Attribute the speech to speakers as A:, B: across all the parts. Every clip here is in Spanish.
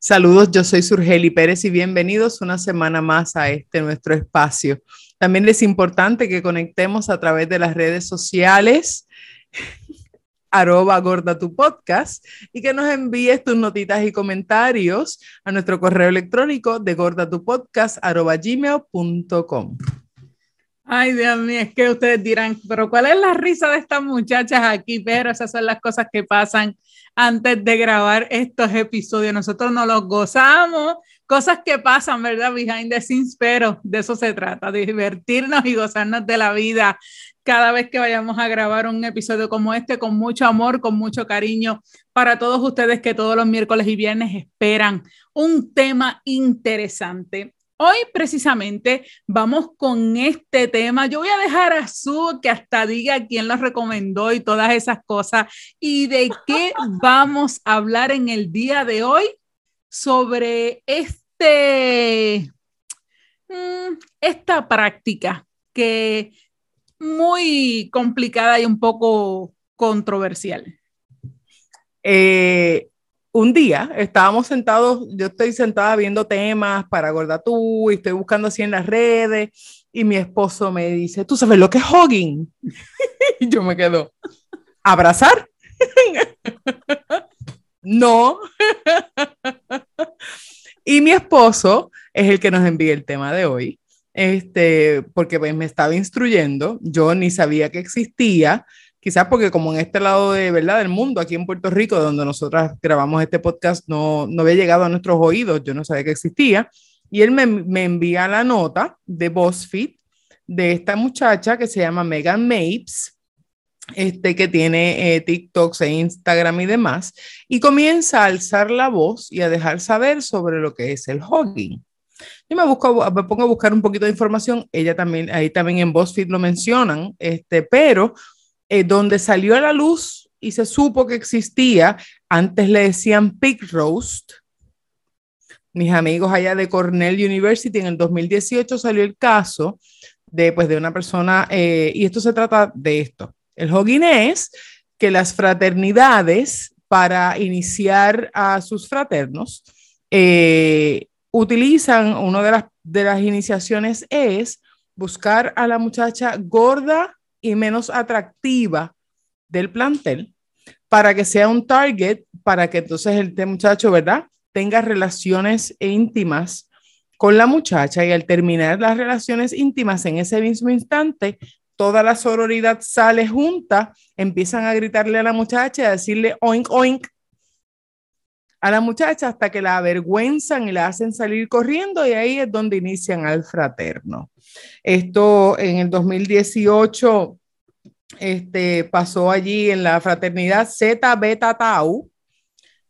A: Saludos, yo soy Surgeli Pérez y bienvenidos una semana más a este nuestro espacio. También es importante que conectemos a través de las redes sociales, arroba gorda tu podcast, y que nos envíes tus notitas y comentarios a nuestro correo electrónico de gordatupodcast arroba gmail.com.
B: Ay, Dios mío, es que ustedes dirán, pero ¿cuál es la risa de estas muchachas aquí? Pero esas son las cosas que pasan antes de grabar estos episodios. Nosotros nos los gozamos, cosas que pasan, ¿verdad? Behind the scenes, pero de eso se trata, de divertirnos y gozarnos de la vida cada vez que vayamos a grabar un episodio como este, con mucho amor, con mucho cariño para todos ustedes que todos los miércoles y viernes esperan un tema interesante. Hoy precisamente vamos con este tema. Yo voy a dejar a Su que hasta diga quién lo recomendó y todas esas cosas. ¿Y de qué vamos a hablar en el día de hoy? Sobre este, mm, esta práctica que muy complicada y un poco controversial.
A: Eh, un día estábamos sentados, yo estoy sentada viendo temas para Gordatú y estoy buscando así en las redes y mi esposo me dice, ¿tú sabes lo que es hogging? y yo me quedo, ¿abrazar? no. y mi esposo es el que nos envía el tema de hoy, este, porque pues, me estaba instruyendo, yo ni sabía que existía quizás porque como en este lado de verdad del mundo, aquí en Puerto Rico, donde nosotras grabamos este podcast, no, no había llegado a nuestros oídos, yo no sabía que existía, y él me, me envía la nota de BuzzFeed de esta muchacha que se llama Megan Mapes, este, que tiene eh, TikToks e Instagram y demás, y comienza a alzar la voz y a dejar saber sobre lo que es el hogging. Yo me, busco, me pongo a buscar un poquito de información, ella también, ahí también en BuzzFeed lo mencionan, este, pero eh, donde salió a la luz y se supo que existía, antes le decían pig roast. Mis amigos allá de Cornell University en el 2018 salió el caso de, pues, de una persona, eh, y esto se trata de esto. El hogging es que las fraternidades, para iniciar a sus fraternos, eh, utilizan, una de las, de las iniciaciones es buscar a la muchacha gorda y menos atractiva del plantel para que sea un target, para que entonces el muchacho, ¿verdad? Tenga relaciones íntimas con la muchacha y al terminar las relaciones íntimas en ese mismo instante, toda la sororidad sale junta, empiezan a gritarle a la muchacha a decirle oink, oink a la muchacha hasta que la avergüenzan y la hacen salir corriendo y ahí es donde inician al fraterno. Esto en el 2018 este, pasó allí en la fraternidad Zeta Beta Tau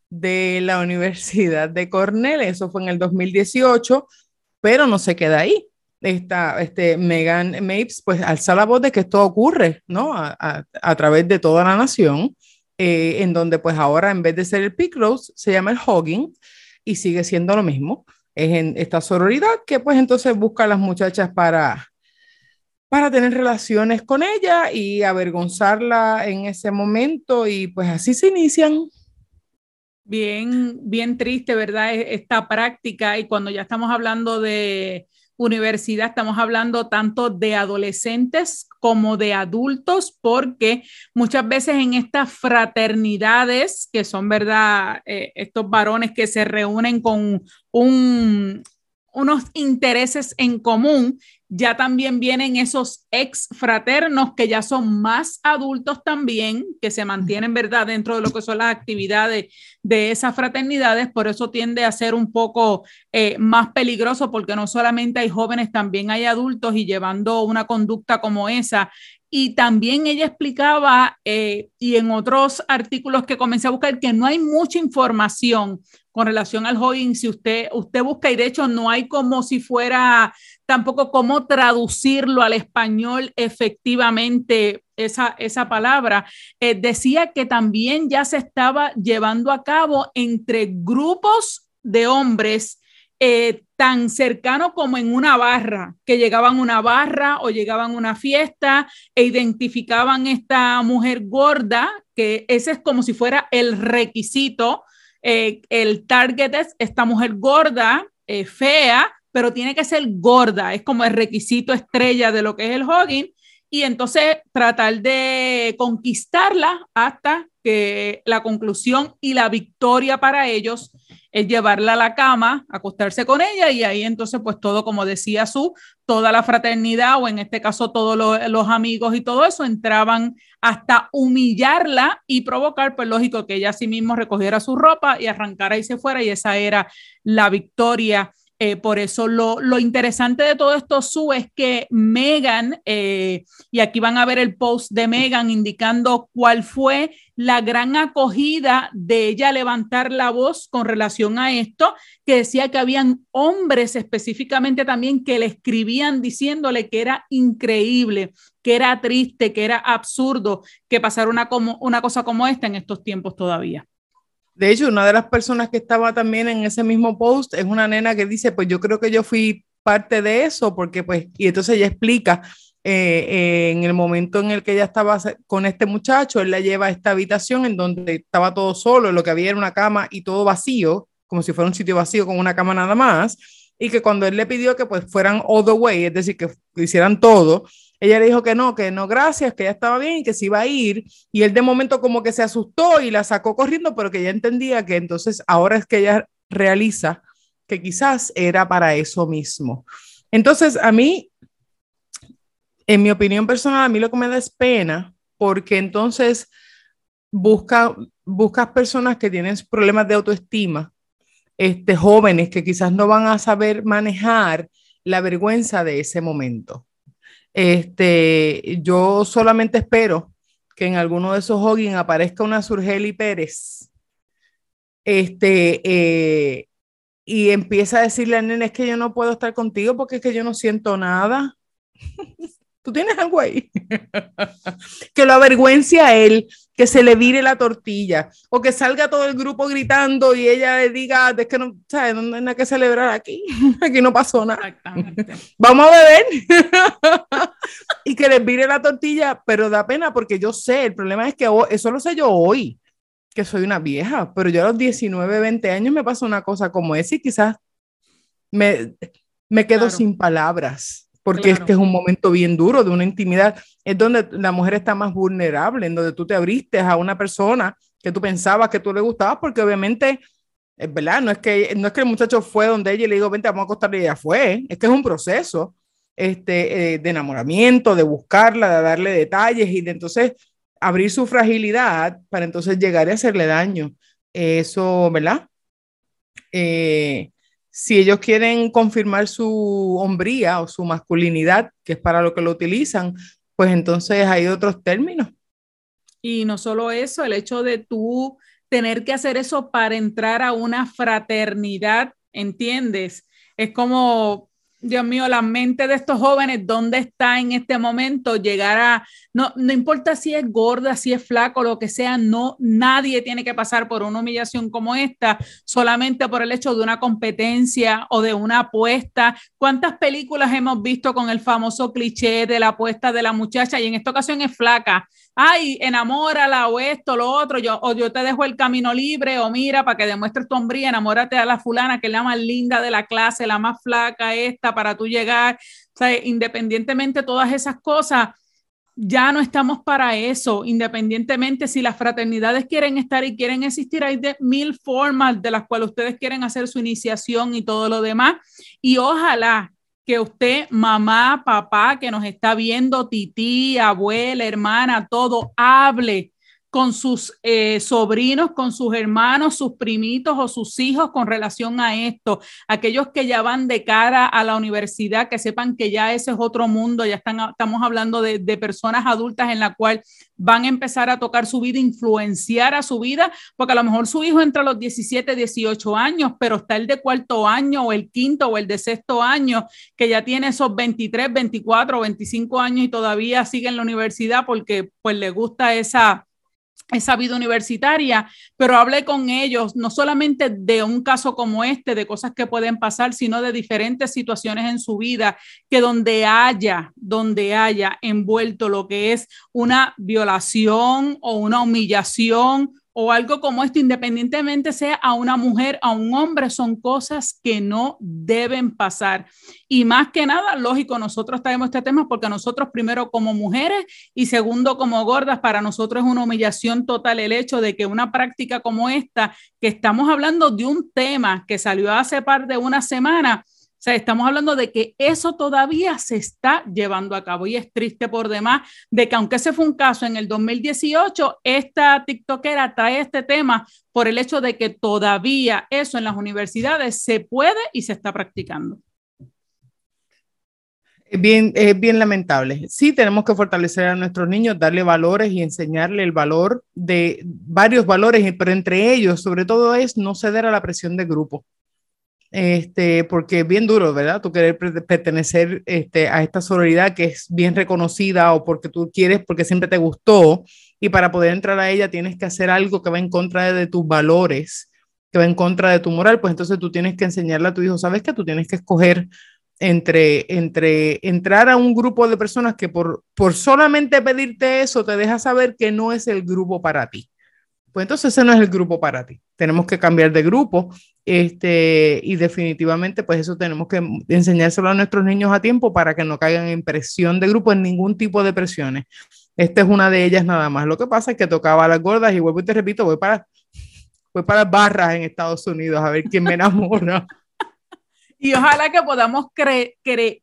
A: de la Universidad de Cornell, eso fue en el 2018, pero no se queda ahí. Esta, este, Megan Mapes pues alza la voz de que esto ocurre, ¿no? A, a, través de toda la nación, eh, en donde pues ahora en vez de ser el Picross se llama el Hogging y sigue siendo lo mismo es en esta sororidad que pues entonces busca a las muchachas para, para tener relaciones con ella y avergonzarla en ese momento y pues así se inician.
B: Bien, bien triste, ¿verdad? E-, esta práctica y cuando ya estamos hablando de universidad, estamos hablando tanto de adolescentes como de adultos, porque muchas veces en estas fraternidades, que son, ¿verdad? Eh, estos varones que se reúnen con un, unos intereses en común, ya también vienen esos ex fraternos que ya son más adultos también, que se mantienen, ¿verdad?, dentro de lo que son las actividades de esas fraternidades, por eso tiende a ser un poco eh, más peligroso, porque no solamente hay jóvenes, también hay adultos y llevando una conducta como esa, Y también ella explicaba, eh, y en otros artículos que comencé a buscar, que no hay mucha información con relación al hogging. Si usted, usted busca, y de hecho no hay como si fuera tampoco cómo traducirlo al español efectivamente esa, esa palabra. Eh, decía que también ya se estaba llevando a cabo entre grupos de hombres eh, tan cercano como en una barra, que llegaban a una barra o llegaban a una fiesta e identificaban esta mujer gorda, que ese es como si fuera el requisito. Eh, el target es esta mujer gorda, eh, fea, pero tiene que ser gorda, es como el requisito estrella de lo que es el hogging. Y entonces tratar de conquistarla hasta que la conclusión y la victoria para ellos es llevarla a la cama, acostarse con ella y ahí entonces pues todo, como decía su, toda la fraternidad o en este caso todos los amigos y todo eso entraban hasta humillarla y provocar, pues lógico que ella sí mismo recogiera su ropa y arrancara y se fuera y esa era la victoria eh, por eso lo, interesante de todo esto, Su, es que Megan, eh, y aquí van a ver el post de Megan indicando cuál fue la gran acogida de ella levantar la voz con relación a esto, que decía que habían hombres específicamente también que le escribían diciéndole que era increíble, que era triste, que era absurdo que pasara una, como, una cosa como esta en estos tiempos todavía.
A: De hecho, una de las personas que estaba también en ese mismo post es una nena que dice, pues yo creo que yo fui parte de eso, porque pues, y entonces ella explica, eh, en el momento en el que ella estaba con este muchacho, él la lleva a esta habitación en donde estaba todo solo, lo que había era una cama y todo vacío, como si fuera un sitio vacío con una cama nada más, y que cuando él le pidió que pues fueran all the way, es decir, que hicieran todo, ella le dijo que no, que no, gracias, que ya estaba bien, que se iba a ir. Y él de momento como que se asustó y la sacó corriendo, pero que ella entendía que entonces ahora es que ella realiza que quizás era para eso mismo. Entonces, a mí, en mi opinión personal, a mí lo que me da es pena, porque entonces busca, buscas personas que tienen problemas de autoestima, este, jóvenes que quizás no van a saber manejar la vergüenza de ese momento. Este, yo solamente espero que en alguno de esos hogging aparezca una Surgeli Pérez. Este, eh, y empieza a decirle al nene, es que yo no puedo estar contigo porque es que yo no siento nada. Tú tienes algo ahí. que lo avergüence a él, que se le vire la tortilla o que salga todo el grupo gritando y ella le diga, es que no, ¿sabes? No hay nada que celebrar aquí, aquí no pasó nada. Vamos a beber y que les vire la tortilla, pero da pena porque yo sé, el problema es que eso lo sé yo hoy, que soy una vieja, pero yo a los 19, 20 años me pasa una cosa como esa y quizás me, me quedo sin palabras porque es que es un momento bien duro de una intimidad, es donde la mujer está más vulnerable, en donde tú te abriste a una persona que tú pensabas que tú le gustabas, porque obviamente, es verdad, no es que, no es que el muchacho fue donde ella y le dijo, vente, vamos a acostarle y ella fue, es que es un proceso este, eh, de enamoramiento, de buscarla, de darle detalles y de entonces abrir su fragilidad para entonces llegar a hacerle daño. Eso, ¿verdad? Eh, si ellos quieren confirmar su hombría o su masculinidad, que es para lo que lo utilizan, pues entonces hay otros términos.
B: Y no solo eso, el hecho de tú tener que hacer eso para entrar a una fraternidad, ¿entiendes? Es como Dios mío, la mente de estos jóvenes, ¿dónde está en este momento? Llegar a, no, no importa si es gorda, si es flaco, lo que sea, no, nadie tiene que pasar por una humillación como esta, solamente por el hecho de una competencia o de una apuesta. ¿Cuántas películas hemos visto con el famoso cliché de la apuesta de la muchacha? Y en esta ocasión es flaca. Ay, enamórala o esto, lo otro, yo, o yo te dejo el camino libre, o mira, para que demuestres tu hombría, enamórate a la fulana que es la más linda de la clase, la más flaca esta para tú llegar. O sea, independientemente de todas esas cosas, ya no estamos para eso, independientemente si las fraternidades quieren estar y quieren existir, hay de mil formas de las cuales ustedes quieren hacer su iniciación y todo lo demás. Y ojalá que usted, mamá, papá, que nos está viendo, tití, abuela, hermana, todo, hable con sus eh, sobrinos, con sus hermanos, sus primitos o sus hijos con relación a esto. Aquellos que ya van de cara a la universidad, que sepan que ya ese es otro mundo, ya están, estamos hablando de, personas adultas en la cual van a empezar a tocar su vida, influenciar a su vida, porque a lo mejor su hijo entra a los 17, 18 años, pero está el de cuarto año o el quinto o el de sexto año, que ya tiene esos 23, 24, 25 años y todavía sigue en la universidad porque pues le gusta esa esa vida universitaria, pero hablé con ellos no solamente de un caso como este, de cosas que pueden pasar, sino de diferentes situaciones en su vida, que donde haya, donde haya envuelto lo que es una violación o una humillación o algo como esto, independientemente sea a una mujer, a un hombre, son cosas que no deben pasar. Y más que nada, lógico, nosotros traemos este tema porque nosotros primero como mujeres y segundo como gordas, para nosotros es una humillación total el hecho de que una práctica como esta, que estamos hablando de un tema que salió hace par de una semana, o sea, estamos hablando de que eso todavía se está llevando a cabo y es triste por demás de que aunque ese fue un caso en el 2018, esta TikTokera trae este tema por el hecho de que todavía eso en las universidades se puede y se está practicando.
A: Bien, es bien lamentable. Sí, tenemos que fortalecer a nuestros niños, darle valores y enseñarle el valor de varios valores, pero entre ellos, sobre todo, es no ceder a la presión de grupo este, porque es bien duro, ¿verdad? Tú querer pertenecer este, a esta sororidad que es bien reconocida o porque tú quieres, porque siempre te gustó, y para poder entrar a ella tienes que hacer algo que va en contra de tus valores, que va en contra de tu moral, pues entonces tú tienes que enseñarle a tu hijo, ¿sabes que Tú tienes que escoger entre, entre entrar a un grupo de personas que por, por solamente pedirte eso te deja saber que no es el grupo para ti pues entonces ese no es el grupo para ti. Tenemos que cambiar de grupo este, y definitivamente pues eso tenemos que enseñárselo a nuestros niños a tiempo para que no caigan en presión de grupo, en ningún tipo de presiones. Esta es una de ellas nada más. Lo que pasa es que tocaba a las gordas y vuelvo y te repito, voy para, voy para barras en Estados Unidos a ver quién me enamora.
B: Y ojalá que podamos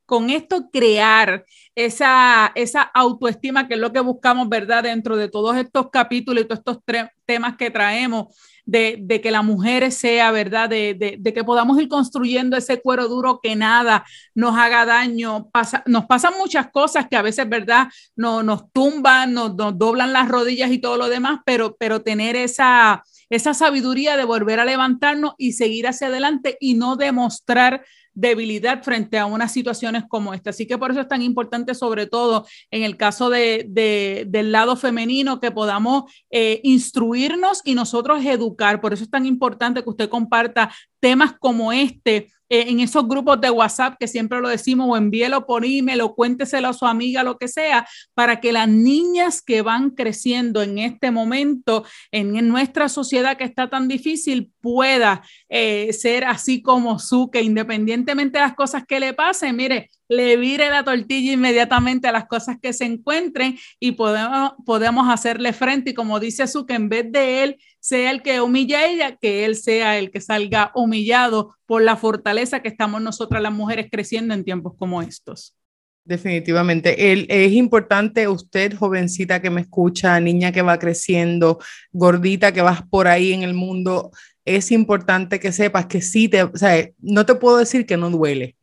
B: con esto crear esa, esa autoestima, que es lo que buscamos, ¿verdad? Dentro de todos estos capítulos y todos estos temas que traemos, de, de, que la mujer sea, ¿verdad? De, de, de, que podamos ir construyendo ese cuero duro que nada nos haga daño. Pasa, nos pasan muchas cosas que a veces, ¿verdad? No, nos tumban, nos, nos doblan las rodillas y todo lo demás, pero, pero tener esa esa sabiduría de volver a levantarnos y seguir hacia adelante y no demostrar debilidad frente a unas situaciones como esta. Así que por eso es tan importante, sobre todo en el caso de, del lado femenino, que podamos eh, instruirnos y nosotros educar. Por eso es tan importante que usted comparta temas como este eh, en esos grupos de WhatsApp que siempre lo decimos, o envíelo por email o cuénteselo a su amiga, lo que sea, para que las niñas que van creciendo en este momento en, nuestra sociedad que está tan difícil pueda eh, ser así como su, que independientemente de las cosas que le pasen, mire, le vire la tortilla inmediatamente a las cosas que se encuentren y podemos, podemos hacerle frente. Y como dice su, que en vez de él sea el que humilla a ella, que él sea el que salga humillado por la fortaleza que estamos nosotras las mujeres creciendo en tiempos como estos.
A: Definitivamente. El, es importante usted, jovencita que me escucha, niña que va creciendo, gordita que vas por ahí en el mundo, es importante que sepas que sí te, o no te puedo decir que no duele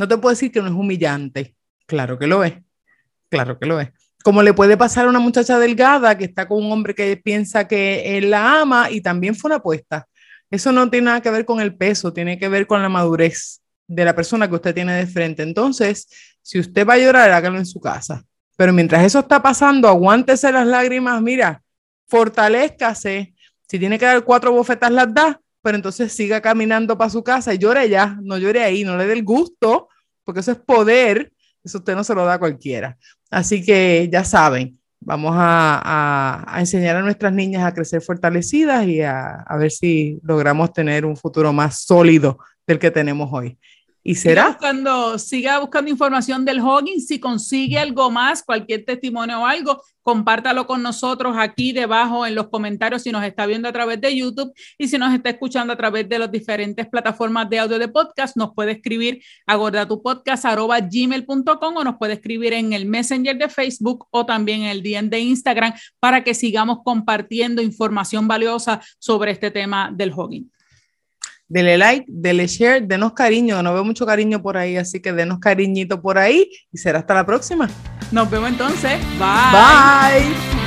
A: no te puedo decir que no es humillante. Claro que lo es. Claro que lo es. Como le puede pasar a una muchacha delgada que está con un hombre que piensa que él la ama y también fue una apuesta. Eso no tiene nada que ver con el peso, tiene que ver con la madurez de la persona que usted tiene de frente. Entonces, si usted va a llorar, hágalo en su casa. Pero mientras eso está pasando, aguántese las lágrimas, mira, fortalezcase. Si tiene que dar cuatro bofetas, las da, pero entonces siga caminando para su casa y llore ya, no llore ahí, no le dé el gusto, porque eso es poder, eso usted no se lo da a cualquiera. Así que ya saben, vamos a, a, enseñar a nuestras niñas a crecer fortalecidas y a, a, ver si logramos tener un futuro más sólido del que tenemos hoy. Y será.
B: Siga buscando, siga buscando información del hogging. Si consigue algo más, cualquier testimonio o algo, compártalo con nosotros aquí debajo en los comentarios si nos está viendo a través de YouTube y si nos está escuchando a través de las diferentes plataformas de audio de podcast, nos puede escribir a gordatupodcast.gmail.com o nos puede escribir en el Messenger de Facebook o también en el DM de Instagram para que sigamos compartiendo información valiosa sobre este tema del hogging
A: dele like, dele share, denos cariño, no veo mucho cariño por ahí, así que denos cariñito por ahí y será hasta la próxima.
B: Nos vemos entonces. Bye.
A: Bye.